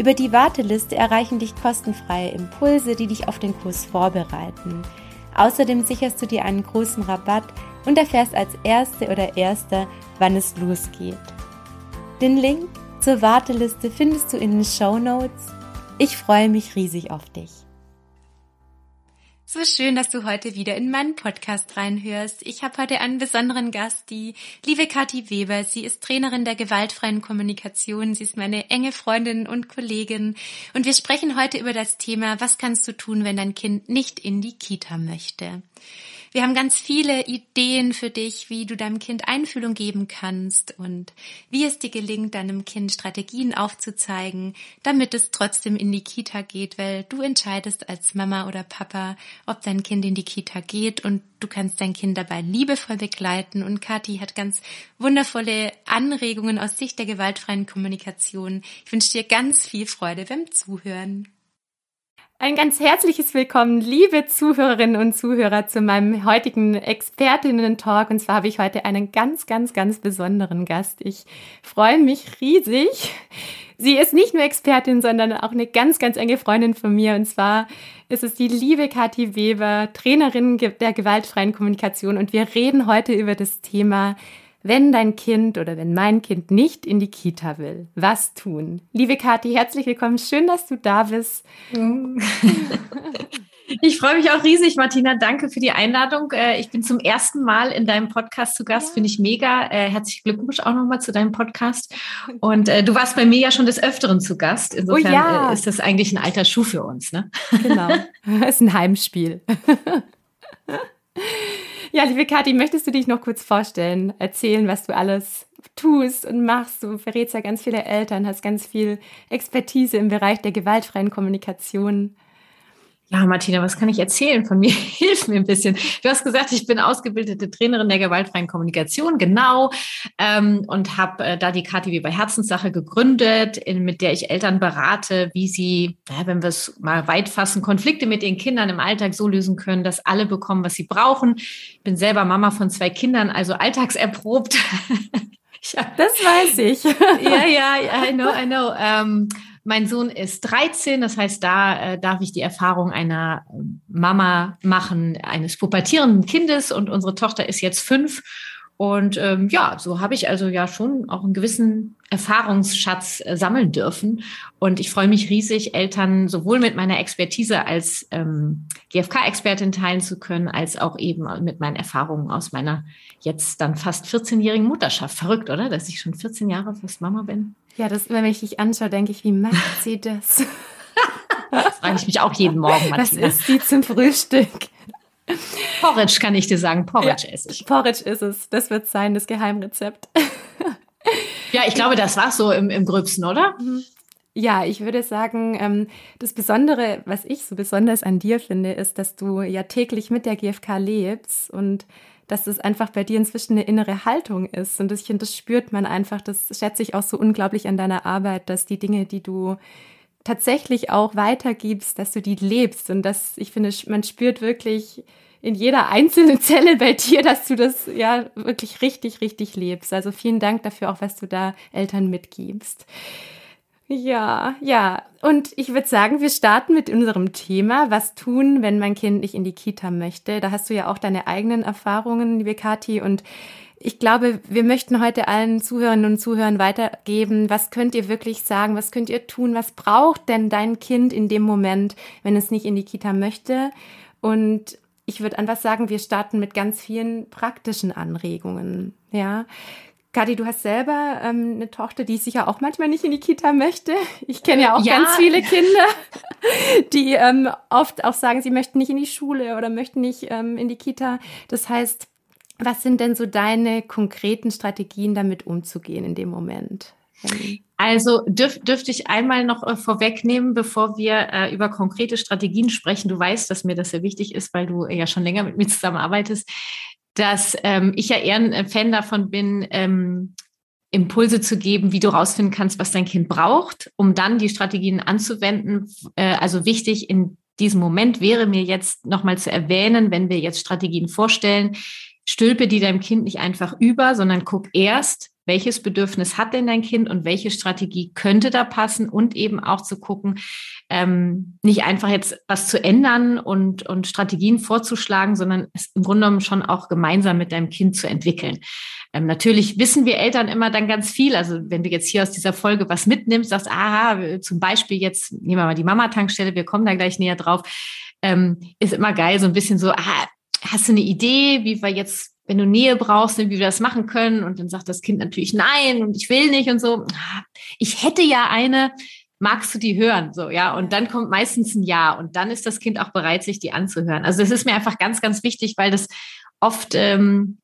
Über die Warteliste erreichen dich kostenfreie Impulse, die dich auf den Kurs vorbereiten. Außerdem sicherst du dir einen großen Rabatt und erfährst als Erste oder Erster, wann es losgeht. Den Link zur Warteliste findest du in den Show Notes. Ich freue mich riesig auf dich. So schön, dass du heute wieder in meinen Podcast reinhörst. Ich habe heute einen besonderen Gast, die liebe Kathi Weber. Sie ist Trainerin der gewaltfreien Kommunikation. Sie ist meine enge Freundin und Kollegin. Und wir sprechen heute über das Thema, was kannst du tun, wenn dein Kind nicht in die Kita möchte? Wir haben ganz viele Ideen für dich, wie du deinem Kind Einfühlung geben kannst und wie es dir gelingt, deinem Kind Strategien aufzuzeigen, damit es trotzdem in die Kita geht, weil du entscheidest als Mama oder Papa, ob dein Kind in die Kita geht und du kannst dein Kind dabei liebevoll begleiten. Und Kathi hat ganz wundervolle Anregungen aus Sicht der gewaltfreien Kommunikation. Ich wünsche dir ganz viel Freude beim Zuhören. Ein ganz herzliches Willkommen, liebe Zuhörerinnen und Zuhörer, zu meinem heutigen Expertinnen-Talk. Und zwar habe ich heute einen ganz, ganz, ganz besonderen Gast. Ich freue mich riesig. Sie ist nicht nur Expertin, sondern auch eine ganz, ganz enge Freundin von mir. Und zwar ist es die liebe Kathi Weber, Trainerin der gewaltfreien Kommunikation. Und wir reden heute über das Thema wenn dein Kind oder wenn mein Kind nicht in die Kita will, was tun? Liebe Kathi, herzlich willkommen. Schön, dass du da bist. Ich freue mich auch riesig, Martina. Danke für die Einladung. Äh, ich bin zum ersten Mal in deinem Podcast zu Gast. Ja. Finde ich mega. Äh, herzlichen Glückwunsch auch nochmal zu deinem Podcast. Und äh, du warst bei mir ja schon des Öfteren zu Gast. Insofern oh ja. ist das eigentlich ein alter Schuh für uns. Ne? Genau. Das ist ein Heimspiel. Ja, liebe Kathi, möchtest du dich noch kurz vorstellen, erzählen, was du alles tust und machst? Du verrätst ja ganz viele Eltern, hast ganz viel Expertise im Bereich der gewaltfreien Kommunikation. Ja, Martina, was kann ich erzählen von mir? Hilf mir ein bisschen. Du hast gesagt, ich bin ausgebildete Trainerin der gewaltfreien Kommunikation, genau, ähm, und habe äh, da die KTW bei Herzenssache gegründet, in, mit der ich Eltern berate, wie sie, ja, wenn wir es mal weit fassen, Konflikte mit den Kindern im Alltag so lösen können, dass alle bekommen, was sie brauchen. Ich bin selber Mama von zwei Kindern, also alltagserprobt. hab, das weiß ich. ja, ja, I know, I know. Ähm, mein Sohn ist 13, das heißt, da äh, darf ich die Erfahrung einer Mama machen, eines pubertierenden Kindes und unsere Tochter ist jetzt fünf. Und ähm, ja, so habe ich also ja schon auch einen gewissen Erfahrungsschatz äh, sammeln dürfen. Und ich freue mich riesig, Eltern sowohl mit meiner Expertise als ähm, GFK-Expertin teilen zu können, als auch eben mit meinen Erfahrungen aus meiner jetzt dann fast 14-jährigen Mutterschaft. Verrückt, oder? Dass ich schon 14 Jahre fast Mama bin. Ja, das, wenn ich dich anschaue, denke ich, wie macht sie das? das frage ich mich auch jeden Morgen, Martina. Was ist sie zum Frühstück? Porridge kann ich dir sagen, Porridge ja, esse ich. Porridge ist es. Das wird sein, das Geheimrezept. ja, ich glaube, das war so im, im Gröbsten, oder? Mhm. Ja, ich würde sagen, ähm, das Besondere, was ich so besonders an dir finde, ist, dass du ja täglich mit der GfK lebst und dass es einfach bei dir inzwischen eine innere Haltung ist. Und ich finde, das spürt man einfach. Das schätze ich auch so unglaublich an deiner Arbeit, dass die Dinge, die du tatsächlich auch weitergibst, dass du die lebst und dass ich finde, man spürt wirklich, in jeder einzelnen Zelle bei dir, dass du das ja wirklich richtig, richtig lebst. Also vielen Dank dafür auch, was du da Eltern mitgibst. Ja, ja. Und ich würde sagen, wir starten mit unserem Thema. Was tun, wenn mein Kind nicht in die Kita möchte? Da hast du ja auch deine eigenen Erfahrungen, liebe Kathi. Und ich glaube, wir möchten heute allen Zuhörern und Zuhörern weitergeben, was könnt ihr wirklich sagen, was könnt ihr tun, was braucht denn dein Kind in dem Moment, wenn es nicht in die Kita möchte? Und ich würde einfach sagen, wir starten mit ganz vielen praktischen Anregungen. Ja, Kadi, du hast selber ähm, eine Tochter, die sicher auch manchmal nicht in die Kita möchte. Ich kenne ja auch ja. ganz viele Kinder, die ähm, oft auch sagen, sie möchten nicht in die Schule oder möchten nicht ähm, in die Kita. Das heißt, was sind denn so deine konkreten Strategien, damit umzugehen in dem Moment? Also dürf, dürfte ich einmal noch äh, vorwegnehmen, bevor wir äh, über konkrete Strategien sprechen. Du weißt, dass mir das sehr wichtig ist, weil du ja schon länger mit mir zusammenarbeitest dass ähm, ich ja eher ein Fan davon bin, ähm, Impulse zu geben, wie du rausfinden kannst, was dein Kind braucht, um dann die Strategien anzuwenden. Äh, also wichtig in diesem Moment wäre mir jetzt nochmal zu erwähnen, wenn wir jetzt Strategien vorstellen, stülpe die deinem Kind nicht einfach über, sondern guck erst, welches Bedürfnis hat denn dein Kind und welche Strategie könnte da passen und eben auch zu gucken, ähm, nicht einfach jetzt was zu ändern und, und Strategien vorzuschlagen, sondern es im Grunde genommen schon auch gemeinsam mit deinem Kind zu entwickeln. Ähm, natürlich wissen wir Eltern immer dann ganz viel. Also wenn du jetzt hier aus dieser Folge was mitnimmst, sagst, aha, zum Beispiel jetzt, nehmen wir mal die Mama-Tankstelle, wir kommen da gleich näher drauf, ähm, ist immer geil, so ein bisschen so, ah, hast du eine Idee, wie wir jetzt wenn du Nähe brauchst, wie wir das machen können. Und dann sagt das Kind natürlich nein und ich will nicht und so. Ich hätte ja eine, magst du die hören? So, ja. Und dann kommt meistens ein Ja und dann ist das Kind auch bereit, sich die anzuhören. Also das ist mir einfach ganz, ganz wichtig, weil das oft ähm,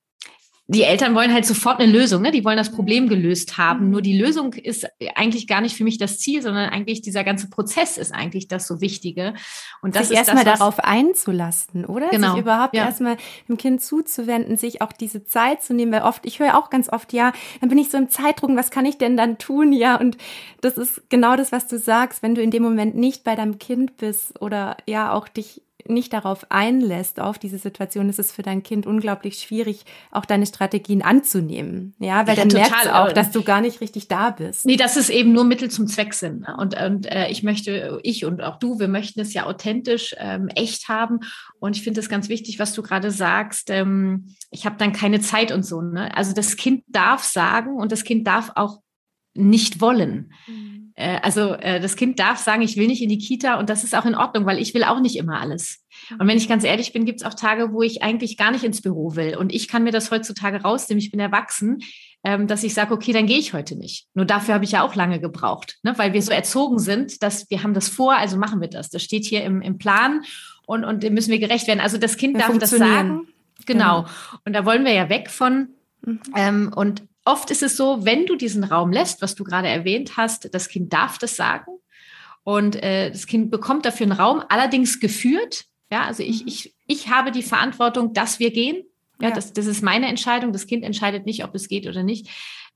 die Eltern wollen halt sofort eine Lösung, ne? Die wollen das Problem gelöst haben. Nur die Lösung ist eigentlich gar nicht für mich das Ziel, sondern eigentlich dieser ganze Prozess ist eigentlich das so Wichtige. Und das sich ist erstmal darauf einzulassen, oder? Genau. Sich überhaupt ja. erstmal dem Kind zuzuwenden, sich auch diese Zeit zu nehmen, weil oft, ich höre auch ganz oft, ja, dann bin ich so im Zeitdruck, was kann ich denn dann tun? Ja, und das ist genau das, was du sagst, wenn du in dem Moment nicht bei deinem Kind bist oder ja auch dich nicht darauf einlässt, auf diese Situation, ist es für dein Kind unglaublich schwierig, auch deine Strategien anzunehmen. Ja, weil ja, dann merkst du auch, dass du gar nicht richtig da bist. Nee, dass es eben nur Mittel zum Zweck sind. Ne? Und, und äh, ich möchte, ich und auch du, wir möchten es ja authentisch, ähm, echt haben. Und ich finde es ganz wichtig, was du gerade sagst. Ähm, ich habe dann keine Zeit und so. Ne? Also das Kind darf sagen und das Kind darf auch nicht wollen. Mhm. Äh, also äh, das Kind darf sagen, ich will nicht in die Kita und das ist auch in Ordnung, weil ich will auch nicht immer alles. Und wenn ich ganz ehrlich bin, gibt es auch Tage, wo ich eigentlich gar nicht ins Büro will. Und ich kann mir das heutzutage rausnehmen, ich bin erwachsen, ähm, dass ich sage, okay, dann gehe ich heute nicht. Nur dafür habe ich ja auch lange gebraucht, ne? weil wir so erzogen sind, dass wir haben das vor, also machen wir das. Das steht hier im, im Plan und, und dem müssen wir gerecht werden. Also das Kind wir darf das sagen. Genau. genau. Und da wollen wir ja weg von. Mhm. Ähm, und oft ist es so, wenn du diesen Raum lässt, was du gerade erwähnt hast, das Kind darf das sagen und äh, das Kind bekommt dafür einen Raum, allerdings geführt. Ja, also ich, mhm. ich, ich habe die Verantwortung, dass wir gehen. Ja, ja. Das, das ist meine Entscheidung. Das Kind entscheidet nicht, ob es geht oder nicht.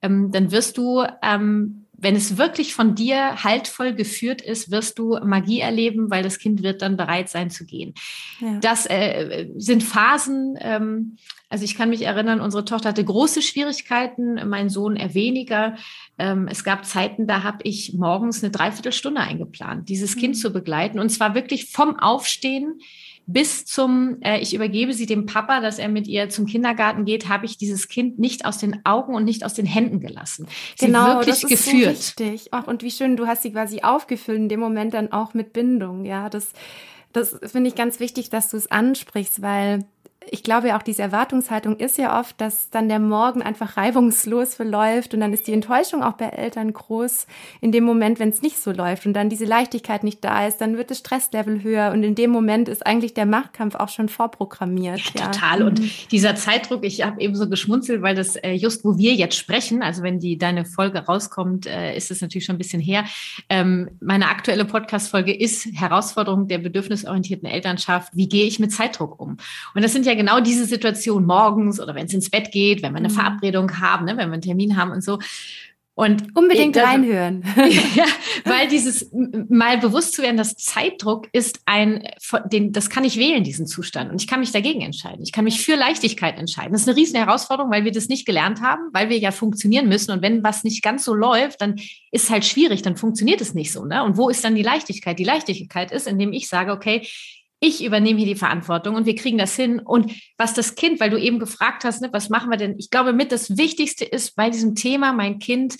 Ähm, dann wirst du ähm, wenn es wirklich von dir haltvoll geführt ist, wirst du Magie erleben, weil das Kind wird dann bereit sein zu gehen. Ja. Das äh, sind Phasen. Ähm, also ich kann mich erinnern, unsere Tochter hatte große Schwierigkeiten, mein Sohn eher weniger. Ähm, es gab Zeiten, da habe ich morgens eine Dreiviertelstunde eingeplant, dieses mhm. Kind zu begleiten. Und zwar wirklich vom Aufstehen bis zum, äh, ich übergebe sie dem Papa, dass er mit ihr zum Kindergarten geht, habe ich dieses Kind nicht aus den Augen und nicht aus den Händen gelassen. Sie genau, wirklich das ist geführt. So wichtig. Ach, und wie schön, du hast sie quasi aufgefüllt, in dem Moment dann auch mit Bindung. Ja, das, das finde ich ganz wichtig, dass du es ansprichst, weil ich glaube ja auch, diese Erwartungshaltung ist ja oft, dass dann der Morgen einfach reibungslos verläuft und dann ist die Enttäuschung auch bei Eltern groß in dem Moment, wenn es nicht so läuft und dann diese Leichtigkeit nicht da ist, dann wird das Stresslevel höher und in dem Moment ist eigentlich der Machtkampf auch schon vorprogrammiert. Ja, ja. Total. Und mhm. dieser Zeitdruck, ich habe eben so geschmunzelt, weil das äh, just, wo wir jetzt sprechen, also wenn die deine Folge rauskommt, äh, ist es natürlich schon ein bisschen her. Ähm, meine aktuelle Podcast-Folge ist Herausforderung der bedürfnisorientierten Elternschaft. Wie gehe ich mit Zeitdruck um? Und das sind ja ja genau diese Situation morgens oder wenn es ins Bett geht, wenn wir eine mhm. Verabredung haben, ne, wenn wir einen Termin haben und so. Und unbedingt das, reinhören. ja, weil dieses mal bewusst zu werden, dass Zeitdruck ist ein, den, das kann ich wählen, diesen Zustand. Und ich kann mich dagegen entscheiden. Ich kann mich für Leichtigkeit entscheiden. Das ist eine riesen Herausforderung, weil wir das nicht gelernt haben, weil wir ja funktionieren müssen. Und wenn was nicht ganz so läuft, dann ist es halt schwierig, dann funktioniert es nicht so. Ne? Und wo ist dann die Leichtigkeit? Die Leichtigkeit ist, indem ich sage, okay, ich übernehme hier die Verantwortung und wir kriegen das hin. Und was das Kind, weil du eben gefragt hast, ne, was machen wir denn? Ich glaube, mit das Wichtigste ist bei diesem Thema, mein Kind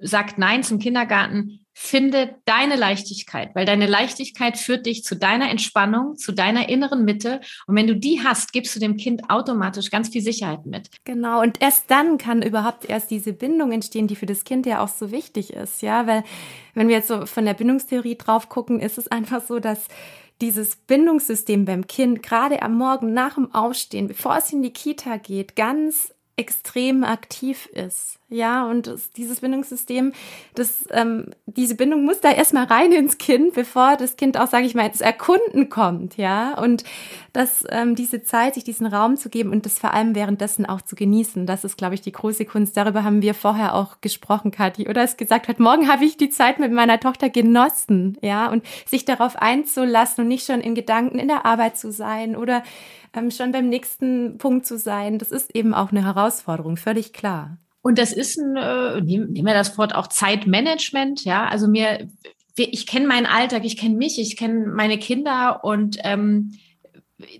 sagt Nein zum Kindergarten, finde deine Leichtigkeit, weil deine Leichtigkeit führt dich zu deiner Entspannung, zu deiner inneren Mitte. Und wenn du die hast, gibst du dem Kind automatisch ganz viel Sicherheit mit. Genau. Und erst dann kann überhaupt erst diese Bindung entstehen, die für das Kind ja auch so wichtig ist. Ja, weil wenn wir jetzt so von der Bindungstheorie drauf gucken, ist es einfach so, dass dieses Bindungssystem beim Kind gerade am Morgen nach dem Aufstehen, bevor es in die Kita geht, ganz extrem aktiv ist. Ja, und das, dieses Bindungssystem, das, ähm, diese Bindung muss da erstmal rein ins Kind, bevor das Kind auch, sage ich mal, ins Erkunden kommt, ja. Und dass ähm, diese Zeit, sich diesen Raum zu geben und das vor allem währenddessen auch zu genießen, das ist, glaube ich, die große Kunst. Darüber haben wir vorher auch gesprochen, Kathi, oder es gesagt hat, morgen habe ich die Zeit mit meiner Tochter genossen, ja, und sich darauf einzulassen und nicht schon in Gedanken in der Arbeit zu sein oder ähm, schon beim nächsten Punkt zu sein, das ist eben auch eine Herausforderung, völlig klar. Und das ist ein, äh, nehmen wir das Wort auch Zeitmanagement, ja. Also mir, ich kenne meinen Alltag, ich kenne mich, ich kenne meine Kinder und ähm,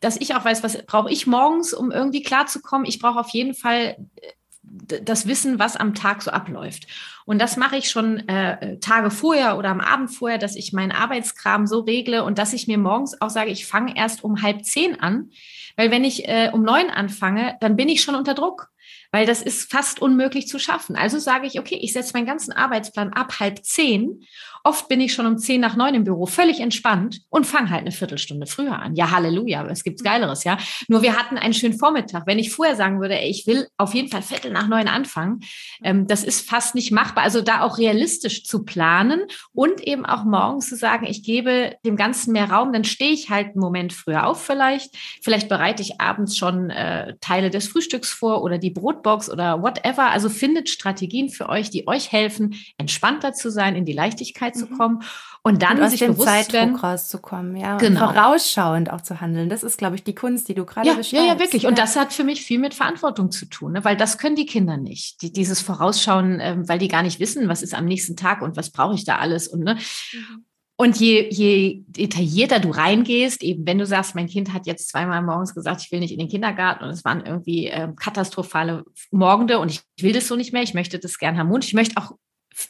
dass ich auch weiß, was brauche ich morgens, um irgendwie klarzukommen. Ich brauche auf jeden Fall äh, das Wissen, was am Tag so abläuft. Und das mache ich schon äh, Tage vorher oder am Abend vorher, dass ich meinen Arbeitskram so regle und dass ich mir morgens auch sage, ich fange erst um halb zehn an. Weil wenn ich äh, um neun anfange, dann bin ich schon unter Druck weil das ist fast unmöglich zu schaffen. Also sage ich, okay, ich setze meinen ganzen Arbeitsplan ab halb zehn Oft bin ich schon um zehn nach neun im Büro, völlig entspannt und fange halt eine Viertelstunde früher an. Ja, Halleluja, es gibt Geileres, ja. Nur wir hatten einen schönen Vormittag. Wenn ich vorher sagen würde, ey, ich will auf jeden Fall Viertel nach neun anfangen, ähm, das ist fast nicht machbar. Also da auch realistisch zu planen und eben auch morgens zu sagen, ich gebe dem Ganzen mehr Raum, dann stehe ich halt einen Moment früher auf vielleicht. Vielleicht bereite ich abends schon äh, Teile des Frühstücks vor oder die Brotbox oder whatever. Also findet Strategien für euch, die euch helfen, entspannter zu sein, in die Leichtigkeit zu mhm. kommen und dann und aus sich dem bewusst Zeitdruck werden, rauszukommen, ja, genau. und vorausschauend auch zu handeln. Das ist, glaube ich, die Kunst, die du gerade ja, beschreibst. Ja, ja, wirklich. Ja. Und das hat für mich viel mit Verantwortung zu tun, ne? weil das können die Kinder nicht. Die, dieses Vorausschauen, ähm, weil die gar nicht wissen, was ist am nächsten Tag und was brauche ich da alles und ne. Mhm. Und je, je detaillierter du reingehst, eben wenn du sagst, mein Kind hat jetzt zweimal morgens gesagt, ich will nicht in den Kindergarten und es waren irgendwie äh, katastrophale Morgende und ich will das so nicht mehr, ich möchte das gern harmonisch, ich möchte auch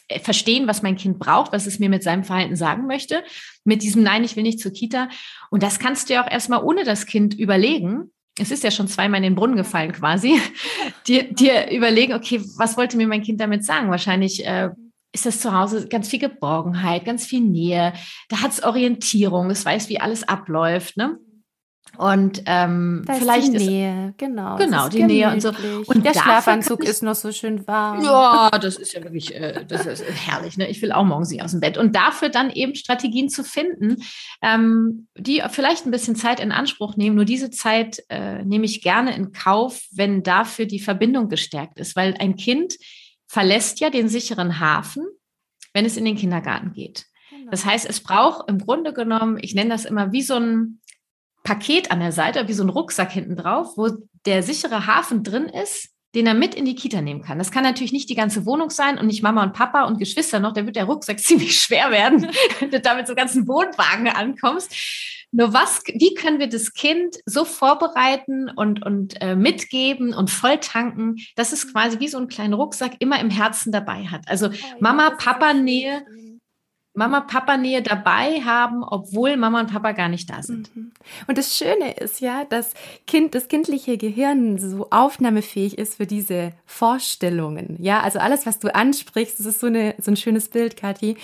äh, verstehen, was mein Kind braucht, was es mir mit seinem Verhalten sagen möchte. Mit diesem Nein, ich will nicht zur Kita. Und das kannst du ja auch erstmal ohne das Kind überlegen. Es ist ja schon zweimal in den Brunnen gefallen quasi. dir, dir überlegen, okay, was wollte mir mein Kind damit sagen? Wahrscheinlich äh, ist das zu Hause ganz viel Geborgenheit, ganz viel Nähe. Da hat es Orientierung, es weiß, wie alles abläuft. Ne? Und ähm, da vielleicht ist die Nähe, ist, genau. Genau, die gemütlich. Nähe und so. Und der Schlafanzug ich, ist noch so schön warm. Ja, das ist ja wirklich, äh, das ist herrlich. Ne? Ich will auch morgens nicht aus dem Bett. Und dafür dann eben Strategien zu finden, ähm, die vielleicht ein bisschen Zeit in Anspruch nehmen. Nur diese Zeit äh, nehme ich gerne in Kauf, wenn dafür die Verbindung gestärkt ist. Weil ein Kind verlässt ja den sicheren Hafen, wenn es in den Kindergarten geht. Genau. Das heißt, es braucht im Grunde genommen, ich nenne das immer wie so ein Paket an der Seite, wie so ein Rucksack hinten drauf, wo der sichere Hafen drin ist, den er mit in die Kita nehmen kann. Das kann natürlich nicht die ganze Wohnung sein und nicht Mama und Papa und Geschwister noch. Da wird der Rucksack ziemlich schwer werden, wenn du da mit so ganzen Wohnwagen ankommst. Nur was, wie können wir das Kind so vorbereiten und, und äh, mitgeben und voll tanken, dass es quasi wie so einen kleinen Rucksack immer im Herzen dabei hat? Also oh, Mama, Papa Nähe Mama, Papa Nähe dabei haben, obwohl Mama und Papa gar nicht da sind. Mhm. Und das Schöne ist ja, dass Kind, das kindliche Gehirn so aufnahmefähig ist für diese Vorstellungen. Ja, also alles, was du ansprichst, das ist so, eine, so ein schönes Bild, Kathi.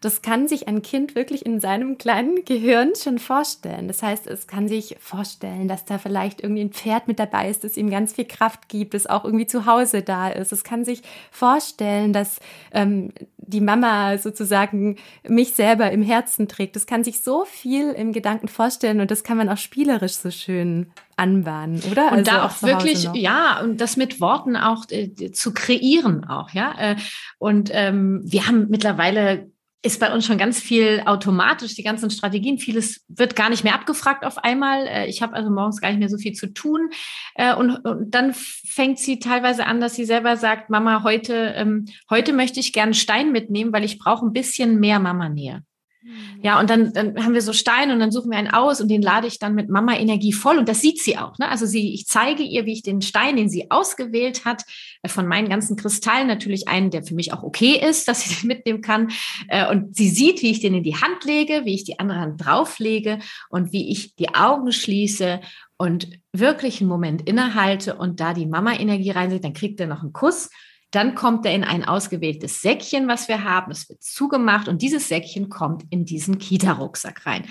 Das kann sich ein Kind wirklich in seinem kleinen Gehirn schon vorstellen. Das heißt, es kann sich vorstellen, dass da vielleicht irgendwie ein Pferd mit dabei ist, das ihm ganz viel Kraft gibt, das auch irgendwie zu Hause da ist. Es kann sich vorstellen, dass ähm, die Mama sozusagen mich selber im Herzen trägt. Das kann sich so viel im Gedanken vorstellen und das kann man auch spielerisch so schön anbahnen, oder? Und also da auch, auch wirklich, ja, und das mit Worten auch äh, zu kreieren auch, ja. Äh, und ähm, wir haben mittlerweile ist bei uns schon ganz viel automatisch, die ganzen Strategien. Vieles wird gar nicht mehr abgefragt auf einmal. Äh, ich habe also morgens gar nicht mehr so viel zu tun. Äh, und, und dann fängt sie teilweise an, dass sie selber sagt, Mama, heute, ähm, heute möchte ich gerne Stein mitnehmen, weil ich brauche ein bisschen mehr Mama-Nähe. Mhm. Ja, und dann, dann haben wir so Stein und dann suchen wir einen aus und den lade ich dann mit Mama Energie voll. Und das sieht sie auch. Ne? Also sie, ich zeige ihr, wie ich den Stein, den sie ausgewählt hat, äh, von meinen ganzen Kristallen natürlich einen, der für mich auch okay ist, dass sie den mitnehmen kann. Äh, und sie sieht, wie ich den in die Hand lege, wie ich die andere Hand drauflege und wie ich die Augen schließe und wirklich einen Moment innehalte und da die Mama-Energie reinsetze, dann kriegt er noch einen Kuss dann kommt er in ein ausgewähltes Säckchen, was wir haben. Es wird zugemacht und dieses Säckchen kommt in diesen Kita-Rucksack rein.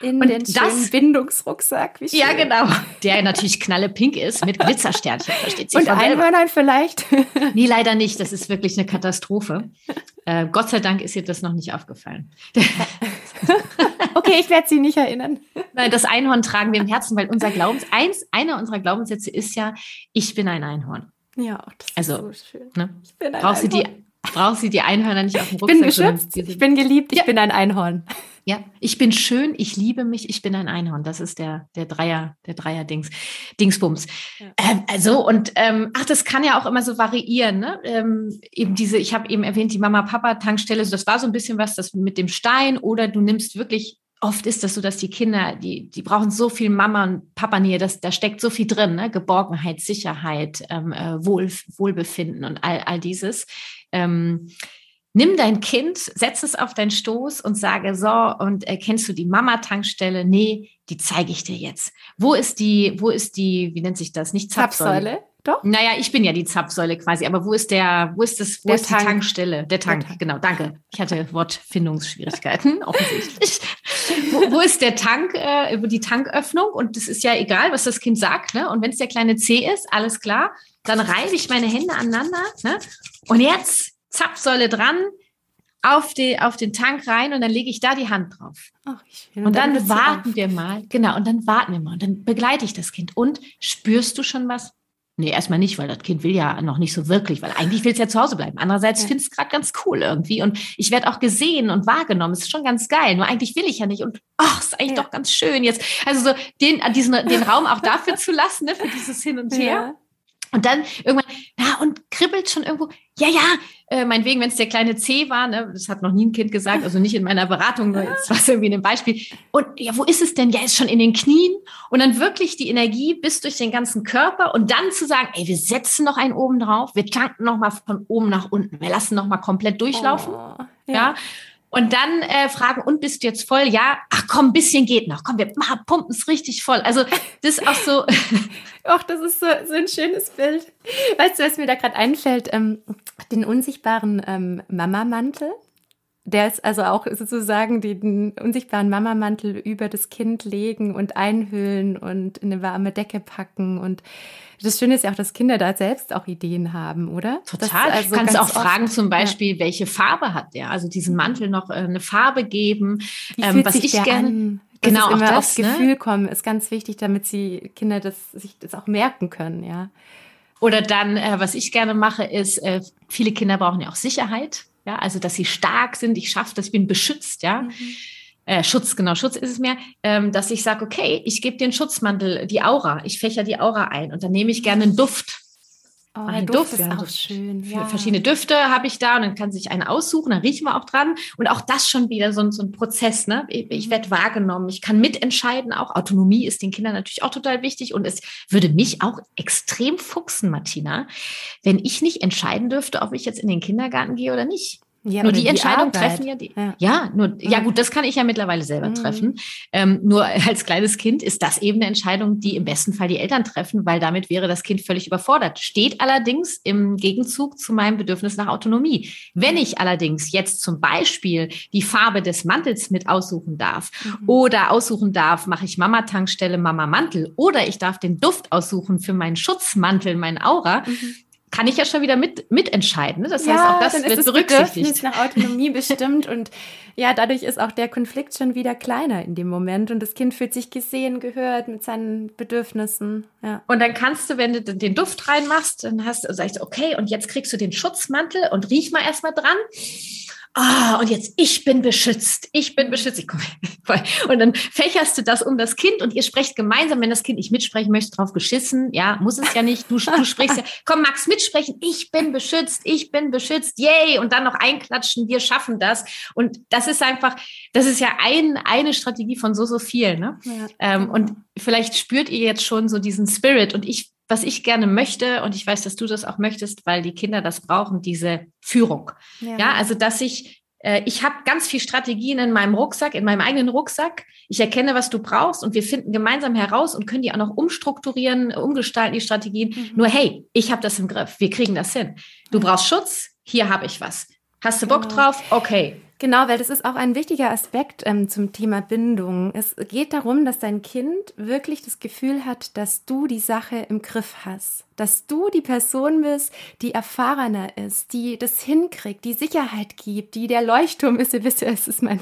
In und den das, Bindungsrucksack. Wie schön. Ja, genau. Der natürlich knallepink ist mit Glitzersternchen, versteht sich. Und Einhörnern vielleicht? nee, leider nicht. Das ist wirklich eine Katastrophe. Äh, Gott sei Dank ist ihr das noch nicht aufgefallen. okay, ich werde sie nicht erinnern. Nein, das Einhorn tragen wir im Herzen, weil unser Glaubens, eins, einer unserer Glaubenssätze ist ja, ich bin ein Einhorn. Ja, das also, ist so schön. Ne? brauchst, du die, brauchst du die Einhörner nicht auf dem Rucksack? Ich bin geschützt, ich bin geliebt, ich ja. bin ein Einhorn. Ja, ich bin schön, ich liebe mich, ich bin ein Einhorn. Das ist der, der Dreier, der Dreier-Dings, Dingsbums. Ja. Ähm, also, und ähm, ach, das kann ja auch immer so variieren, ne? Ähm, eben diese, ich habe eben erwähnt, die Mama-Papa-Tankstelle, das war so ein bisschen was, das mit dem Stein, oder du nimmst wirklich oft ist das so, dass die Kinder, die, die brauchen so viel Mama und Papa-Nähe, das, da steckt so viel drin, ne? Geborgenheit, Sicherheit, ähm, äh, Wohl, Wohlbefinden und all, all dieses. Ähm, nimm dein Kind, setz es auf deinen Stoß und sage, so, und äh, kennst du die Mama-Tankstelle? Nee, die zeige ich dir jetzt. Wo ist die, wo ist die, wie nennt sich das? Nicht Zapfsäule? Zapfsäule? Doch? Naja, ich bin ja die Zapfsäule quasi, aber wo ist der, wo ist das, wo der ist Tank. die Tankstelle? Der Tank, der Tank, genau, danke. Ich hatte Wortfindungsschwierigkeiten, offensichtlich wo, wo, ist der Tank, äh, die Tanköffnung? Und das ist ja egal, was das Kind sagt. Ne? Und wenn es der kleine C ist, alles klar, dann reibe ich meine Hände aneinander. Ne? Und jetzt Zapfsäule dran, auf, die, auf den Tank rein und dann lege ich da die Hand drauf. Ach, und, und dann, dann warten wir mal, genau, und dann warten wir mal und dann begleite ich das Kind. Und spürst du schon was? Nee, erstmal nicht, weil das Kind will ja noch nicht so wirklich, weil eigentlich will es ja zu Hause bleiben. Andererseits ja. finde es gerade ganz cool irgendwie und ich werde auch gesehen und wahrgenommen. Es ist schon ganz geil. Nur eigentlich will ich ja nicht und ach, ist eigentlich ja. doch ganz schön jetzt. Also so den, diesen, den Raum auch dafür zu lassen, ne, für dieses Hin und Her. Ja. Und dann irgendwann, ja, und kribbelt schon irgendwo, ja, ja, äh, meinetwegen, wenn es der kleine C war, ne, das hat noch nie ein Kind gesagt, also nicht in meiner Beratung, nur jetzt war es irgendwie ein Beispiel. Und ja, wo ist es denn? Ja, ist schon in den Knien. Und dann wirklich die Energie bis durch den ganzen Körper und dann zu sagen, ey, wir setzen noch einen oben drauf, wir tanken noch mal von oben nach unten, wir lassen noch mal komplett durchlaufen. Oh, ja. ja. Und dann äh, fragen, und bist du jetzt voll? Ja, ach komm, ein bisschen geht noch. Komm, wir pumpen es richtig voll. Also das ist auch so. Ach, das ist so, so ein schönes Bild. Weißt du, was mir da gerade einfällt? Ähm, den unsichtbaren ähm, Mamamantel. Der ist also auch sozusagen den unsichtbaren Mamamantel über das Kind legen und einhüllen und in eine warme Decke packen und das Schöne ist ja auch, dass Kinder da selbst auch Ideen haben, oder? Total. Also Kannst auch fragen zum Beispiel, ja. welche Farbe hat der? Also diesen Mantel noch äh, eine Farbe geben. Wie ähm, was ich gerne. An? genau, auch immer das, aufs ne? Gefühl kommen, ist ganz wichtig, damit sie Kinder das sich das auch merken können, ja. Oder dann, äh, was ich gerne mache, ist, äh, viele Kinder brauchen ja auch Sicherheit, ja, also dass sie stark sind, ich schaffe das, ich bin beschützt, ja. Mhm äh, Schutz, genau, Schutz ist es mehr, ähm, dass ich sage, okay, ich gebe den Schutzmantel, die Aura, ich fächer die Aura ein und dann nehme ich gerne einen Duft. Oh, ein Duft, Duft ist auch schön. Ja. Verschiedene Düfte habe ich da und dann kann sich einen aussuchen, dann riechen wir auch dran. Und auch das schon wieder so, so ein Prozess. Ne? Ich, ich werde wahrgenommen, ich kann mitentscheiden. Auch Autonomie ist den Kindern natürlich auch total wichtig. Und es würde mich auch extrem fuchsen, Martina, wenn ich nicht entscheiden dürfte, ob ich jetzt in den Kindergarten gehe oder nicht. Ja, nur die, die Entscheidung Arbeit. treffen ja die. Ja, ja nur, ja gut, das kann ich ja mittlerweile selber mhm. treffen. Ähm, nur als kleines Kind ist das eben eine Entscheidung, die im besten Fall die Eltern treffen, weil damit wäre das Kind völlig überfordert. Steht allerdings im Gegenzug zu meinem Bedürfnis nach Autonomie. Wenn ich allerdings jetzt zum Beispiel die Farbe des Mantels mit aussuchen darf mhm. oder aussuchen darf, mache ich Mama Tankstelle, Mama Mantel oder ich darf den Duft aussuchen für meinen Schutzmantel, mein Aura, mhm kann ich ja schon wieder mit, mitentscheiden. Ne? Das ja, heißt, auch das dann wird ist das Bedürfnis nach Autonomie bestimmt und ja, dadurch ist auch der Konflikt schon wieder kleiner in dem Moment und das Kind fühlt sich gesehen, gehört mit seinen Bedürfnissen. Ja. Und dann kannst du, wenn du den Duft reinmachst, dann hast du, sagst du, okay, und jetzt kriegst du den Schutzmantel und riech mal erstmal dran ah, und jetzt ich bin beschützt, ich bin beschützt. Ich komm, und dann fächerst du das um das Kind und ihr sprecht gemeinsam, wenn das Kind nicht mitsprechen möchte, drauf geschissen. Ja, muss es ja nicht. Du, du sprichst ja, komm, Max, mitsprechen. Ich bin beschützt, ich bin beschützt. Yay! Und dann noch einklatschen. Wir schaffen das. Und das ist einfach, das ist ja ein, eine Strategie von so, so viel. Ne? Ja, ähm, und vielleicht spürt ihr jetzt schon so diesen Spirit. Und ich was ich gerne möchte, und ich weiß, dass du das auch möchtest, weil die Kinder das brauchen, diese Führung. Ja, ja also dass ich, äh, ich habe ganz viel Strategien in meinem Rucksack, in meinem eigenen Rucksack. Ich erkenne, was du brauchst und wir finden gemeinsam heraus und können die auch noch umstrukturieren, umgestalten, die Strategien. Mhm. Nur hey, ich habe das im Griff, wir kriegen das hin. Du brauchst Schutz, hier habe ich was. Hast du Bock genau. drauf? Okay, Genau, weil das ist auch ein wichtiger Aspekt ähm, zum Thema Bindung. Es geht darum, dass dein Kind wirklich das Gefühl hat, dass du die Sache im Griff hast dass du die Person bist, die erfahrener ist, die das hinkriegt, die Sicherheit gibt, die der Leuchtturm ist. Ihr wisst ja, es ist mein,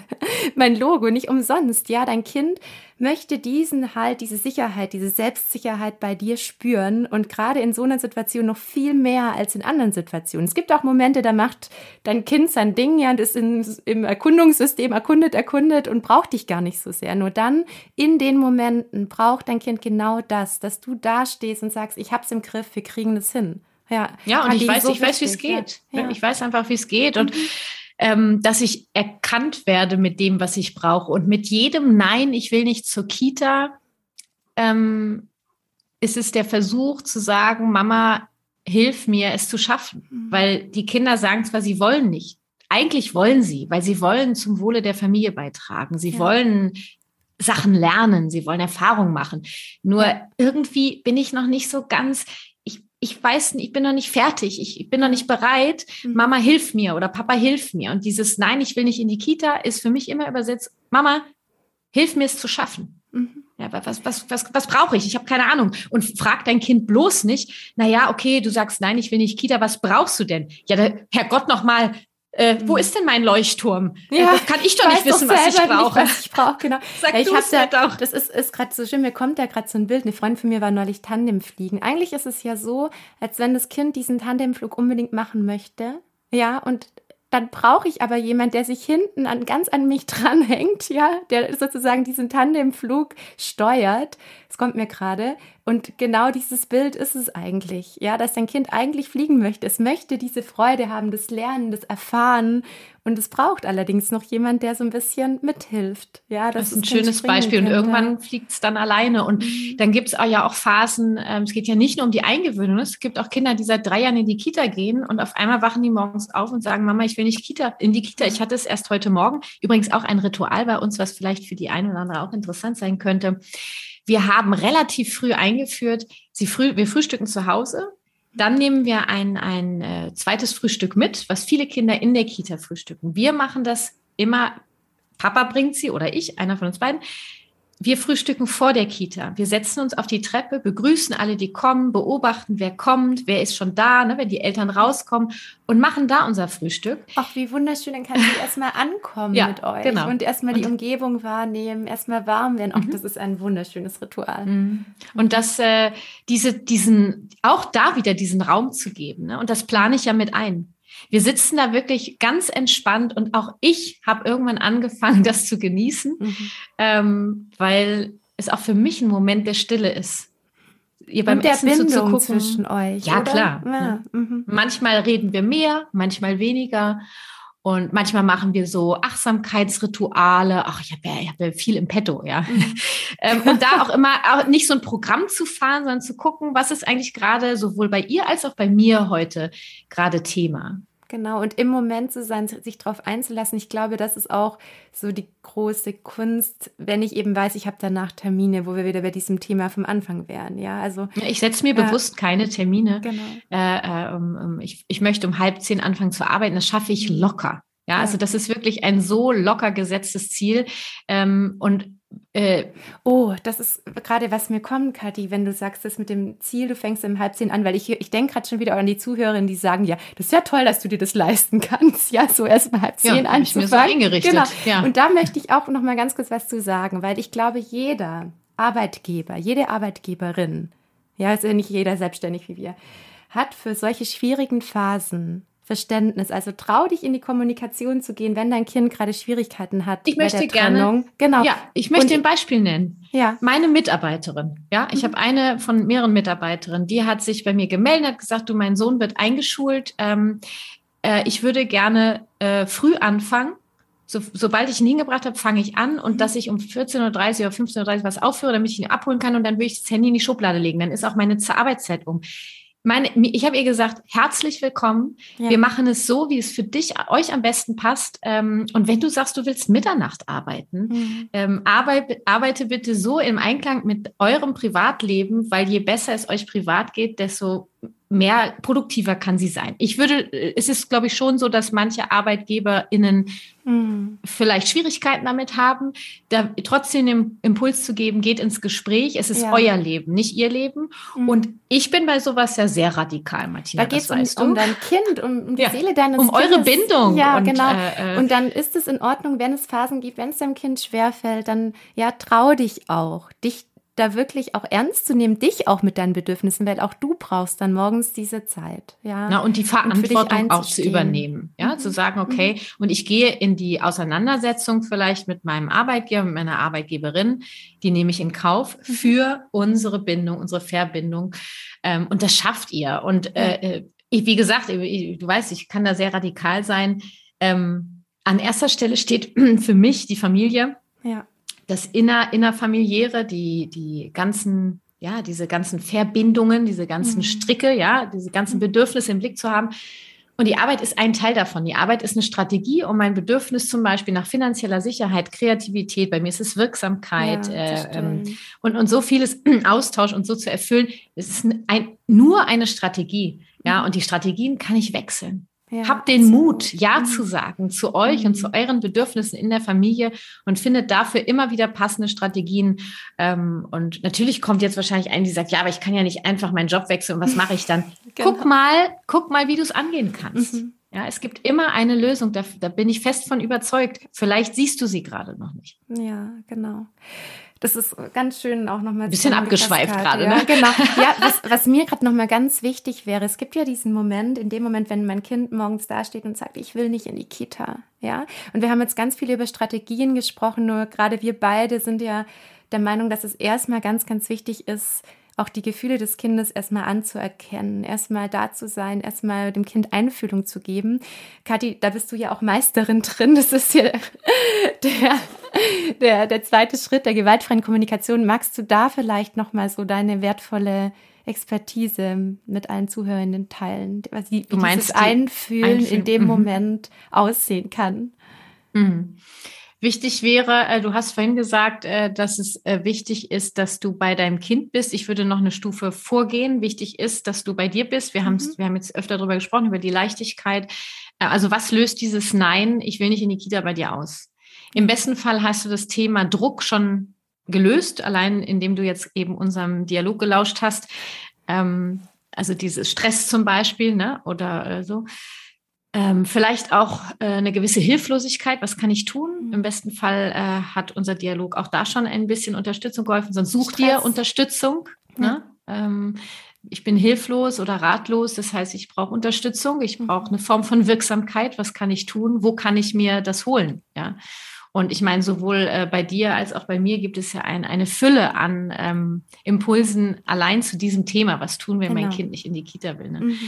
mein Logo, nicht umsonst. Ja, dein Kind möchte diesen halt, diese Sicherheit, diese Selbstsicherheit bei dir spüren und gerade in so einer Situation noch viel mehr als in anderen Situationen. Es gibt auch Momente, da macht dein Kind sein Ding, ja, und ist in, im Erkundungssystem erkundet, erkundet und braucht dich gar nicht so sehr. Nur dann, in den Momenten, braucht dein Kind genau das, dass du da stehst und sagst, ich hab's im Griff, wir kriegen das hin. Ja, ja und ich weiß, so ich weiß, wie es geht. Ich weiß einfach, wie es geht. Und mhm. Ähm, dass ich erkannt werde mit dem, was ich brauche. Und mit jedem Nein, ich will nicht zur Kita, ähm, ist es der Versuch zu sagen, Mama, hilf mir, es zu schaffen. Mhm. Weil die Kinder sagen zwar, sie wollen nicht. Eigentlich wollen sie, weil sie wollen zum Wohle der Familie beitragen. Sie ja. wollen Sachen lernen, sie wollen Erfahrungen machen. Nur ja. irgendwie bin ich noch nicht so ganz, ich weiß nicht, ich bin noch nicht fertig, ich, ich bin noch nicht bereit, mhm. Mama hilf mir oder Papa hilf mir. Und dieses Nein, ich will nicht in die Kita ist für mich immer übersetzt, Mama, hilf mir es zu schaffen. Mhm. Ja, was, was, was, was brauche ich? Ich habe keine Ahnung. Und frag dein Kind bloß nicht, na ja, okay, du sagst nein, ich will nicht Kita, was brauchst du denn? Ja, der, Herrgott noch mal, äh, wo mhm. ist denn mein Leuchtturm? Äh, ja, das kann ich doch nicht wissen, was ich brauche. Nicht, was ich brauche, genau. Sag ich hab's ja, auch. Das ist, ist gerade so schön, mir kommt da gerade so ein Bild. Eine Freundin von mir war neulich Tandemfliegen. Eigentlich ist es ja so, als wenn das Kind diesen Tandemflug unbedingt machen möchte. Ja, und dann brauche ich aber jemand, der sich hinten an, ganz an mich dranhängt, ja, der sozusagen diesen Tandemflug steuert. Es kommt mir gerade. Und genau dieses Bild ist es eigentlich, ja, dass dein Kind eigentlich fliegen möchte. Es möchte diese Freude haben, das Lernen, das Erfahren. Und es braucht allerdings noch jemand, der so ein bisschen mithilft. Ja, das, das ist ein schönes Beispiel. Und irgendwann fliegt es dann alleine. Und mhm. dann gibt es ja auch Phasen, ähm, es geht ja nicht nur um die Eingewöhnung. Es gibt auch Kinder, die seit drei Jahren in die Kita gehen und auf einmal wachen die morgens auf und sagen, Mama, ich will nicht Kita, in die Kita. Ich hatte es erst heute Morgen. Übrigens auch ein Ritual bei uns, was vielleicht für die eine oder andere auch interessant sein könnte. Wir haben relativ früh eingeführt, sie früh, wir frühstücken zu Hause. Dann nehmen wir ein, ein äh, zweites Frühstück mit, was viele Kinder in der Kita frühstücken. Wir machen das immer, Papa bringt sie oder ich, einer von uns beiden, wir frühstücken vor der Kita. Wir setzen uns auf die Treppe, begrüßen alle, die kommen, beobachten, wer kommt, wer ist schon da, ne, wenn die Eltern rauskommen und machen da unser Frühstück. Ach, wie wunderschön, dann kann sie erstmal ankommen ja, mit euch genau. und erstmal die Umgebung wahrnehmen, erstmal warm werden. Ach, mhm. das ist ein wunderschönes Ritual. Mhm. Und das, äh, diese, diesen, auch da wieder diesen Raum zu geben. Ne? Und das plane ich ja mit ein. Wir sitzen da wirklich ganz entspannt und auch ich habe irgendwann angefangen, das zu genießen, mhm. ähm, weil es auch für mich ein Moment der Stille ist. Ihr beim und der Essen Bindung zwischen euch. Ja, oder? klar. Ja. Ne? Mhm. Manchmal reden wir mehr, manchmal weniger. Und manchmal machen wir so Achtsamkeitsrituale. Ach, ich habe ja, hab ja viel im Petto, ja. Mhm. ähm, und da auch immer auch nicht so ein Programm zu fahren, sondern zu gucken, was ist eigentlich gerade sowohl bei ihr als auch bei mir heute gerade Thema. Genau. Und im Moment zu sein, sich darauf einzulassen, ich glaube, das ist auch so die große Kunst, wenn ich eben weiß, ich habe danach Termine, wo wir wieder bei diesem Thema vom Anfang wären. Ja, also ich setze mir äh, bewusst keine Termine. Genau. Äh, äh, um, ich, ich möchte um halb zehn anfangen zu arbeiten. Das schaffe ich mhm. locker. Ja, ja, also das ist wirklich ein so locker gesetztes Ziel. Ähm, und äh, oh, das ist gerade was mir kommt, Kathi, wenn du sagst, das mit dem Ziel, du fängst um halb zehn an, weil ich, ich denke gerade schon wieder an die Zuhörerinnen, die sagen, ja, das ist ja toll, dass du dir das leisten kannst, ja, so erst mal halb zehn ja, anzufangen. Ich mir so eingerichtet. Genau. Ja. Und da möchte ich auch noch mal ganz kurz was zu sagen, weil ich glaube, jeder Arbeitgeber, jede Arbeitgeberin, ja, ist ja nicht jeder selbstständig wie wir, hat für solche schwierigen Phasen Verständnis. Also trau dich in die Kommunikation zu gehen, wenn dein Kind gerade Schwierigkeiten hat. Ich möchte gerne. Genau. Ja, ich möchte ein Beispiel nennen. Ja. Meine Mitarbeiterin. Ja, ich mhm. habe eine von mehreren Mitarbeiterinnen, die hat sich bei mir gemeldet, hat gesagt, du, mein Sohn wird eingeschult. Ähm, äh, ich würde gerne äh, früh anfangen. So, sobald ich ihn hingebracht habe, fange ich an und mhm. dass ich um 14.30 Uhr oder 15.30 Uhr was aufhöre, damit ich ihn abholen kann und dann würde ich das Handy in die Schublade legen. Dann ist auch meine Arbeitszeit um meine, ich habe ihr gesagt, herzlich willkommen. Ja. Wir machen es so, wie es für dich, euch am besten passt. Ähm, und wenn du sagst, du willst Mitternacht arbeiten, mhm. ähm, arbeite, arbeite bitte so im Einklang mit eurem Privatleben, weil je besser es euch privat geht, desto mehr produktiver kann sie sein. Ich würde, es ist, glaube ich, schon so, dass manche ArbeitgeberInnen mhm. vielleicht Schwierigkeiten damit haben, da trotzdem den Impuls zu geben, geht ins Gespräch, es ist ja. euer Leben, nicht ihr Leben. Mhm. Und ich bin bei sowas ja sehr radikal, Martina. Da geht es um, um, dein Kind, um, um die ja. Seele deines um Kindes. Um eure Bindung. Ja, und, genau. Äh, äh, und dann ist es in Ordnung, wenn es Phasen gibt, wenn es deinem Kind schwerfällt, dann ja, trau dich auch, dich da wirklich auch ernst zu nehmen, dich auch mit deinen Bedürfnissen, weil auch du brauchst dann morgens diese Zeit. Ja. Na, und die Verantwortung und auch zu übernehmen. Ja, mhm. zu sagen, okay, mhm. und ich gehe in die Auseinandersetzung vielleicht mit meinem Arbeitgeber, mit meiner Arbeitgeberin, die nehme ich in Kauf mhm. für unsere Bindung, unsere Verbindung. Ähm, und das schafft ihr. Und äh, äh ich, wie gesagt, ich, du weißt, ich kann da sehr radikal sein. Ähm, an erster Stelle steht für mich die Familie. Ja das inner, innerfamiliäre, die, die ganzen, ja, diese ganzen Verbindungen, diese ganzen mhm. Stricke, ja, diese ganzen mhm. Bedürfnisse im Blick zu haben. Und die Arbeit ist ein Teil davon. Die Arbeit ist eine Strategie, um mein Bedürfnis zum Beispiel nach finanzieller Sicherheit, Kreativität, bei mir ist es Wirksamkeit ja, äh, ähm, und, und so vieles Austausch und so zu erfüllen. Es ist ein, nur eine Strategie. Ja, mhm. und die Strategien kann ich wechseln. Ja, Habt den Mut, Ja mhm. zu sagen zu euch und zu mhm. euren Bedürfnissen in der Familie und findet dafür immer wieder passende Strategien. Ähm, und natürlich kommt jetzt wahrscheinlich ein, die sagt, ja, aber ich kann ja nicht einfach meinen Job wechseln. Und was mache ich dann? genau. Guck mal, guck mal, wie du es angehen kannst. Mhm. Ja, es gibt immer eine Lösung. Da, da bin ich fest von überzeugt. Vielleicht siehst du sie gerade noch nicht. Ja, genau. Das ist ganz schön auch nochmal. Ein bisschen abgeschweift gerade, ja, ne? Genau. Ja, was, was mir gerade nochmal ganz wichtig wäre, es gibt ja diesen Moment, in dem Moment, wenn mein Kind morgens dasteht und sagt, ich will nicht in die Kita. Ja. Und wir haben jetzt ganz viel über Strategien gesprochen, nur gerade wir beide sind ja der Meinung, dass es erstmal ganz, ganz wichtig ist, auch die Gefühle des Kindes erstmal anzuerkennen, erstmal da zu sein, erstmal dem Kind Einfühlung zu geben. Kathi, da bist du ja auch Meisterin drin. Das ist ja der, der, der zweite Schritt der gewaltfreien Kommunikation. Magst du da vielleicht nochmal so deine wertvolle Expertise mit allen Zuhörenden teilen, wie, wie du meinst dieses Einfühlen, Einfühlen in dem mhm. Moment aussehen kann? Mhm. Wichtig wäre, äh, du hast vorhin gesagt, äh, dass es äh, wichtig ist, dass du bei deinem Kind bist. Ich würde noch eine Stufe vorgehen. Wichtig ist, dass du bei dir bist. Wir, mhm. haben, wir haben jetzt öfter darüber gesprochen, über die Leichtigkeit. Also was löst dieses Nein, ich will nicht in die Kita bei dir aus? Im besten Fall hast du das Thema Druck schon gelöst, allein indem du jetzt eben unserem Dialog gelauscht hast. Ähm, also dieses Stress zum Beispiel, ne? Oder so. Ähm, vielleicht auch äh, eine gewisse Hilflosigkeit. Was kann ich tun? Mhm. Im besten Fall äh, hat unser Dialog auch da schon ein bisschen Unterstützung geholfen. Sonst such Stress. dir Unterstützung. Mhm. Ne? Ähm, ich bin hilflos oder ratlos. Das heißt, ich brauche Unterstützung. Ich brauche mhm. eine Form von Wirksamkeit. Was kann ich tun? Wo kann ich mir das holen? Ja. Und ich meine, sowohl äh, bei dir als auch bei mir gibt es ja ein, eine Fülle an ähm, Impulsen allein zu diesem Thema. Was tun, wenn genau. mein Kind nicht in die Kita will? Ne? Mhm.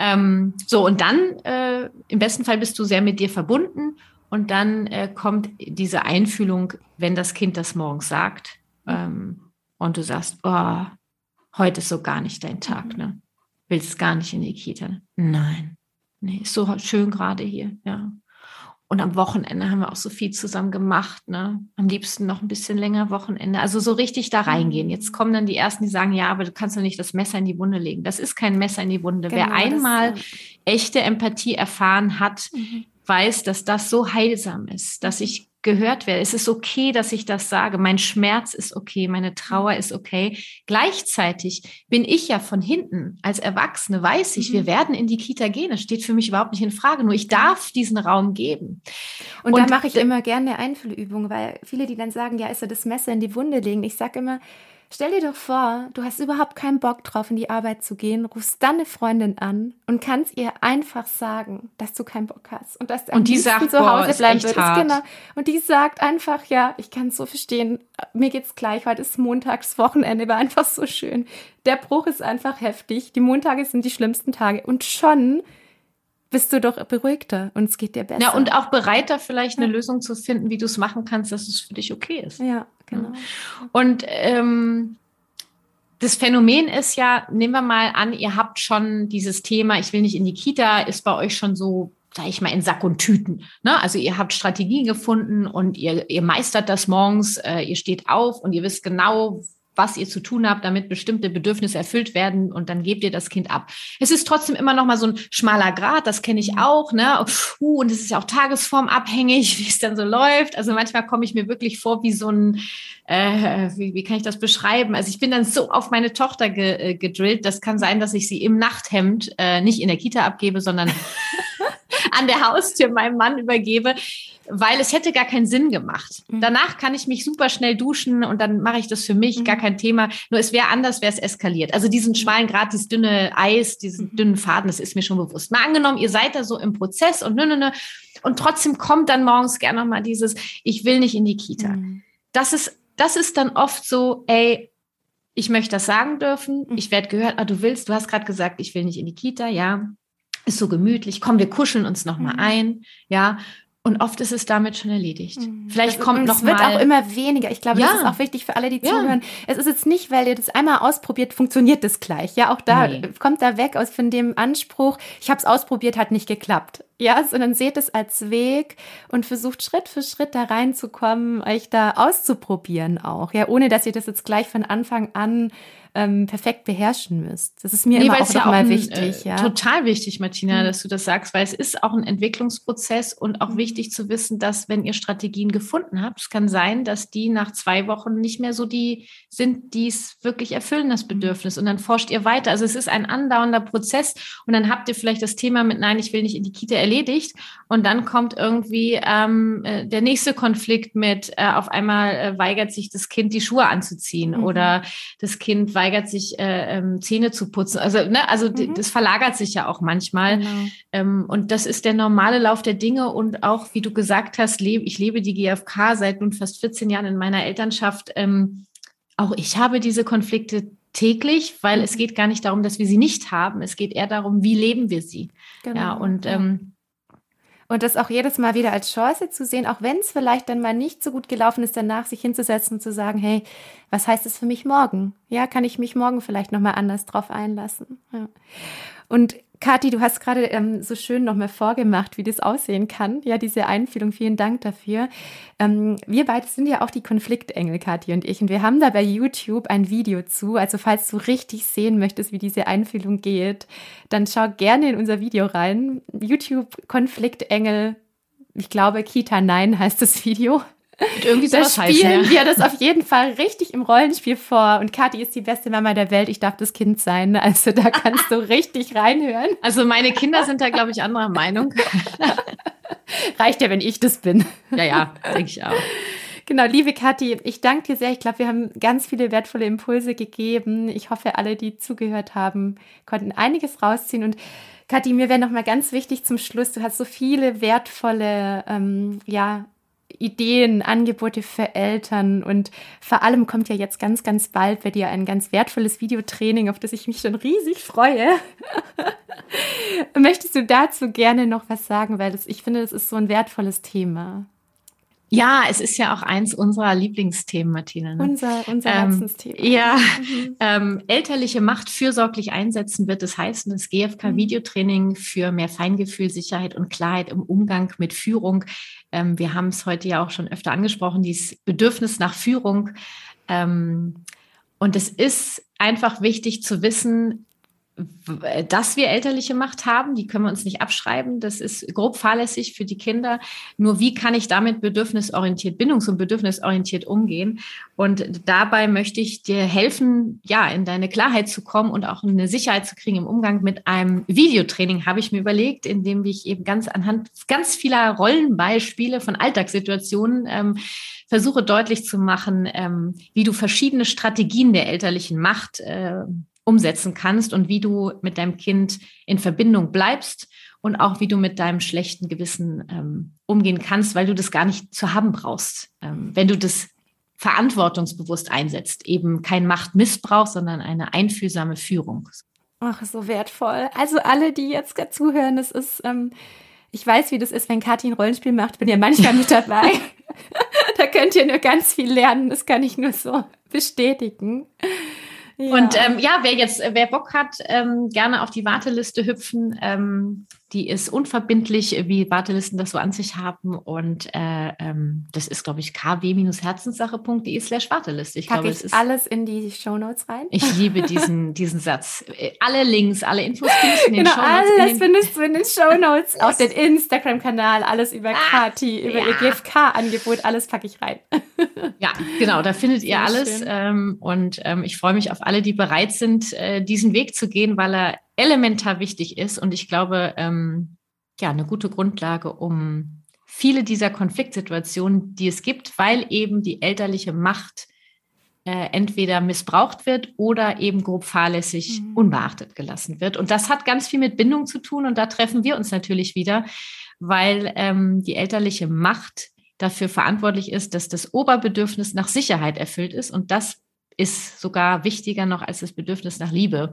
Ähm, so, und dann, äh, im besten Fall bist du sehr mit dir verbunden und dann äh, kommt diese Einfühlung, wenn das Kind das morgens sagt ähm, und du sagst, oh, heute ist so gar nicht dein Tag, mhm. ne? Willst gar nicht in die Kita? Nein. nee, ist so schön gerade hier, ja. Und am Wochenende haben wir auch so viel zusammen gemacht, ne? Am liebsten noch ein bisschen länger Wochenende. Also so richtig da reingehen. Jetzt mhm. kommen dann die ersten, die sagen, ja, aber du kannst doch nicht das Messer in die Wunde legen. Das ist kein Messer in die Wunde. Genau, Wer einmal echte Empathie erfahren hat, mhm. weiß, dass das so heilsam ist, dass ich gehört werde. Es ist okay, dass ich das sage. Mein Schmerz ist okay, meine Trauer ist okay. Gleichzeitig bin ich ja von hinten als Erwachsene, weiß ich, mhm. wir werden in die Kita gehen. Das steht für mich überhaupt nicht in Frage. Nur ich darf diesen Raum geben. Und, Und da mache ich immer gerne eine Einfühlübung, weil viele, die dann sagen, ja, ist ja das Messer in die Wunde legen. Ich sage immer, Stell dir doch vor, du hast überhaupt keinen Bock drauf, in die Arbeit zu gehen, rufst dann eine Freundin an und kannst ihr einfach sagen, dass du keinen Bock hast und dass du und die sagt, zu Hause bleiben würdest. Genau. Und die sagt einfach, ja, ich kann es so verstehen, mir geht's gleich, heute ist Montags, Wochenende, war einfach so schön. Der Bruch ist einfach heftig, die Montage sind die schlimmsten Tage und schon bist du doch beruhigter und es geht dir besser. Ja, und auch bereiter, vielleicht eine ja. Lösung zu finden, wie du es machen kannst, dass es für dich okay ist. Ja, genau. Und ähm, das Phänomen ist ja, nehmen wir mal an, ihr habt schon dieses Thema, ich will nicht in die Kita, ist bei euch schon so sage ich mal, in Sack und Tüten. Ne? Also ihr habt Strategien gefunden und ihr, ihr meistert das morgens, äh, ihr steht auf und ihr wisst genau, was ihr zu tun habt, damit bestimmte Bedürfnisse erfüllt werden und dann gebt ihr das Kind ab. Es ist trotzdem immer noch mal so ein schmaler Grad, das kenne ich auch, ne? Uh, und es ist ja auch tagesformabhängig, wie es dann so läuft. Also manchmal komme ich mir wirklich vor wie so ein, äh, wie, wie kann ich das beschreiben? Also ich bin dann so auf meine Tochter ge, äh, gedrillt. Das kann sein, dass ich sie im Nachthemd äh, nicht in der Kita abgebe, sondern an der Haustür meinem Mann übergebe, weil es hätte gar keinen Sinn gemacht. Mhm. Danach kann ich mich super schnell duschen und dann mache ich das für mich, mhm. gar kein Thema. Nur es wäre anders, wäre es eskaliert. Also diesen mhm. schmalen Grad, dieses dünne Eis, diesen mhm. dünnen Faden, das ist mir schon bewusst. Mal angenommen, ihr seid da so im Prozess und nö, nö, nö. Und trotzdem kommt dann morgens gerne nochmal dieses, ich will nicht in die Kita. Mhm. Das ist, das ist dann oft so, ey, ich möchte das sagen dürfen. Mhm. Ich werde gehört, ah, du willst, du hast gerade gesagt, ich will nicht in die Kita, ja ist so gemütlich, komm, wir kuscheln uns noch mal mhm. ein, ja. Und oft ist es damit schon erledigt. Mhm. Vielleicht das, kommt noch es wird auch immer weniger. Ich glaube, ja. das ist auch wichtig für alle, die ja. zuhören. Es ist jetzt nicht, weil ihr das einmal ausprobiert, funktioniert das gleich. Ja, auch da nee. kommt da weg aus von dem Anspruch, ich habe es ausprobiert, hat nicht geklappt. Ja, sondern seht es als Weg und versucht Schritt für Schritt da reinzukommen, euch da auszuprobieren auch. Ja, ohne dass ihr das jetzt gleich von Anfang an ähm, perfekt beherrschen müsst. Das ist mir nee, immer auch ja nochmal wichtig. Äh, ja. Total wichtig, Martina, mhm. dass du das sagst, weil es ist auch ein Entwicklungsprozess und auch mhm. wichtig zu wissen, dass wenn ihr Strategien gefunden habt, es kann sein, dass die nach zwei Wochen nicht mehr so die sind, die es wirklich erfüllen, das mhm. Bedürfnis. Und dann forscht ihr weiter. Also es ist ein andauernder Prozess und dann habt ihr vielleicht das Thema mit, nein, ich will nicht in die Kita erledigt. Und dann kommt irgendwie ähm, äh, der nächste Konflikt mit, äh, auf einmal äh, weigert sich das Kind, die Schuhe anzuziehen mhm. oder das Kind weigert sich, äh, ähm, Zähne zu putzen. Also, ne, also mhm. das verlagert sich ja auch manchmal. Genau. Ähm, und das ist der normale Lauf der Dinge. Und auch, wie du gesagt hast, lebe, ich lebe die GfK seit nun fast 14 Jahren in meiner Elternschaft. Ähm, auch ich habe diese Konflikte täglich, weil mhm. es geht gar nicht darum, dass wir sie nicht haben. Es geht eher darum, wie leben wir sie. Genau. Ja, und ähm, und das auch jedes Mal wieder als Chance zu sehen, auch wenn es vielleicht dann mal nicht so gut gelaufen ist, danach sich hinzusetzen und zu sagen, hey, was heißt es für mich morgen? Ja, kann ich mich morgen vielleicht nochmal anders drauf einlassen? Ja. Und Kathi, du hast gerade ähm, so schön nochmal vorgemacht, wie das aussehen kann. Ja, diese Einfühlung, vielen Dank dafür. Ähm, wir beide sind ja auch die Konfliktengel, Kathi und ich. Und wir haben da bei YouTube ein Video zu. Also falls du richtig sehen möchtest, wie diese Einfühlung geht, dann schau gerne in unser Video rein. YouTube Konfliktengel. Ich glaube, Kita Nein heißt das Video. Und irgendwie da spielen heißen, ja. wir das auf jeden Fall richtig im Rollenspiel vor. Und Kathi ist die beste Mama der Welt. Ich darf das Kind sein. Also da kannst du richtig reinhören. Also meine Kinder sind da, glaube ich, anderer Meinung. Reicht ja, wenn ich das bin. Ja, ja, denke ich auch. Genau, liebe Kathi, ich danke dir sehr. Ich glaube, wir haben ganz viele wertvolle Impulse gegeben. Ich hoffe, alle, die zugehört haben, konnten einiges rausziehen. Und Kathi, mir wäre noch mal ganz wichtig zum Schluss, du hast so viele wertvolle ähm, ja, Ideen, Angebote für Eltern und vor allem kommt ja jetzt ganz, ganz bald bei dir ein ganz wertvolles Videotraining, auf das ich mich schon riesig freue. Möchtest du dazu gerne noch was sagen, weil das, ich finde, das ist so ein wertvolles Thema. Ja, es ist ja auch eins unserer Lieblingsthemen, Martina. Ne? Unser, unser ähm, Herzensthema. Ja, mhm. ähm, elterliche Macht fürsorglich einsetzen wird es heißen, das GFK-Videotraining mhm. für mehr Feingefühl, Sicherheit und Klarheit im Umgang mit Führung. Ähm, wir haben es heute ja auch schon öfter angesprochen, dieses Bedürfnis nach Führung. Ähm, und es ist einfach wichtig zu wissen, dass wir elterliche Macht haben, die können wir uns nicht abschreiben. Das ist grob fahrlässig für die Kinder. Nur wie kann ich damit bedürfnisorientiert, bindungs- und bedürfnisorientiert umgehen? Und dabei möchte ich dir helfen, ja, in deine Klarheit zu kommen und auch eine Sicherheit zu kriegen im Umgang mit einem Videotraining, habe ich mir überlegt, in dem ich eben ganz anhand ganz vieler Rollenbeispiele von Alltagssituationen ähm, versuche deutlich zu machen, ähm, wie du verschiedene Strategien der elterlichen Macht äh, umsetzen kannst und wie du mit deinem Kind in Verbindung bleibst und auch wie du mit deinem schlechten Gewissen ähm, umgehen kannst, weil du das gar nicht zu haben brauchst. Ähm, wenn du das verantwortungsbewusst einsetzt, eben kein Machtmissbrauch, sondern eine einfühlsame Führung. Ach, so wertvoll. Also alle, die jetzt gerade zuhören, es ist, ähm, ich weiß, wie das ist, wenn Kathi ein Rollenspiel macht, bin ja manchmal mit dabei. da könnt ihr nur ganz viel lernen, das kann ich nur so bestätigen. Ja. Und ähm, ja, wer jetzt, wer Bock hat, ähm, gerne auf die Warteliste hüpfen. Ähm, die ist unverbindlich, wie Wartelisten das so an sich haben. Und äh, ähm, das ist, glaube ich, kw-herzenssache.de slash Warteliste. Ich glaube, es ist alles in die Shownotes rein. Ich liebe diesen, diesen Satz. Äh, alle Links, alle Infos findest du in den genau, Shownotes. Alles findest du in den Shownotes. Auch den Instagram-Kanal, alles über ah, Kati, über ja. ihr GFK-Angebot, alles packe ich rein. ja, genau, da findet ihr alles. Ähm, und ähm, ich freue mich auf alle, die bereit sind, äh, diesen Weg zu gehen, weil er elementar wichtig ist und ich glaube, ähm, ja, eine gute Grundlage, um viele dieser Konfliktsituationen, die es gibt, weil eben die elterliche Macht äh, entweder missbraucht wird oder eben grob fahrlässig mhm. unbeachtet gelassen wird. Und das hat ganz viel mit Bindung zu tun und da treffen wir uns natürlich wieder, weil ähm, die elterliche Macht dafür verantwortlich ist, dass das Oberbedürfnis nach Sicherheit erfüllt ist und das ist sogar wichtiger noch als das Bedürfnis nach Liebe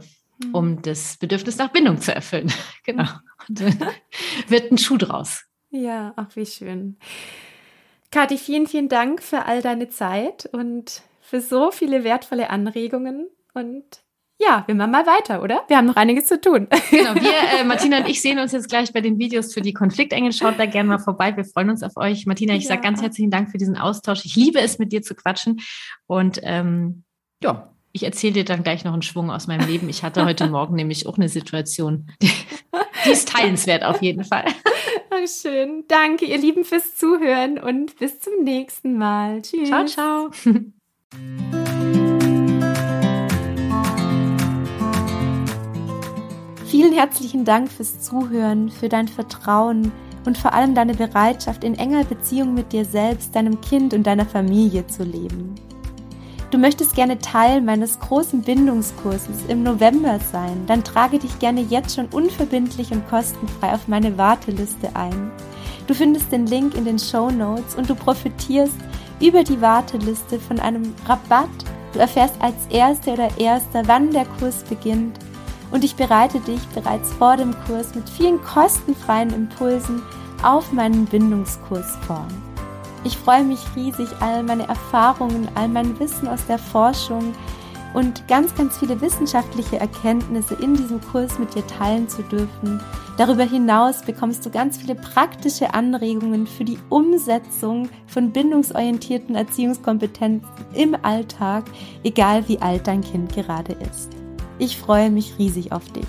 um mhm. das Bedürfnis nach Bindung zu erfüllen. genau. Und, äh, wird ein Schuh draus. Ja, ach, wie schön. Kathi, vielen, vielen Dank für all deine Zeit und für so viele wertvolle Anregungen. Und ja, wir machen mal weiter, oder? Wir haben noch einiges zu tun. Genau, wir, äh, Martina und ich sehen uns jetzt gleich bei den Videos für die Konfliktengel. Schaut da gerne mal vorbei. Wir freuen uns auf euch. Martina, ich ja. sage ganz herzlichen Dank für diesen Austausch. Ich liebe es, mit dir zu quatschen. Und ähm, ja, ich erzähle dir dann gleich noch einen Schwung aus meinem Leben. Ich hatte heute Morgen nämlich auch eine Situation, die, ist teilenswert auf jeden Fall. Oh, schön. Danke, ihr Lieben, fürs Zuhören und bis zum nächsten Mal. Tschüss. Ciao, ciao. Vielen herzlichen Dank fürs Zuhören, für dein Vertrauen und vor allem deine Bereitschaft, in enger Beziehung mit dir selbst, deinem Kind und deiner Familie zu leben. Du möchtest gerne Teil meines großen Bindungskurses im November sein, dann trage dich gerne jetzt schon unverbindlich und kostenfrei auf meine Warteliste ein. Du findest den Link in den Show Notes und du profitierst über die Warteliste von einem Rabatt. Du erfährst als Erste oder Erster, wann der Kurs beginnt und ich bereite dich bereits vor dem Kurs mit vielen kostenfreien Impulsen auf meinen Bindungskurs vor. Ich freue mich riesig, all meine Erfahrungen, all mein Wissen aus der Forschung und ganz, ganz viele wissenschaftliche Erkenntnisse in diesem Kurs mit dir teilen zu dürfen. Darüber hinaus bekommst du ganz viele praktische Anregungen für die Umsetzung von bindungsorientierten Erziehungskompetenzen im Alltag, egal wie alt dein Kind gerade ist. Ich freue mich riesig auf dich.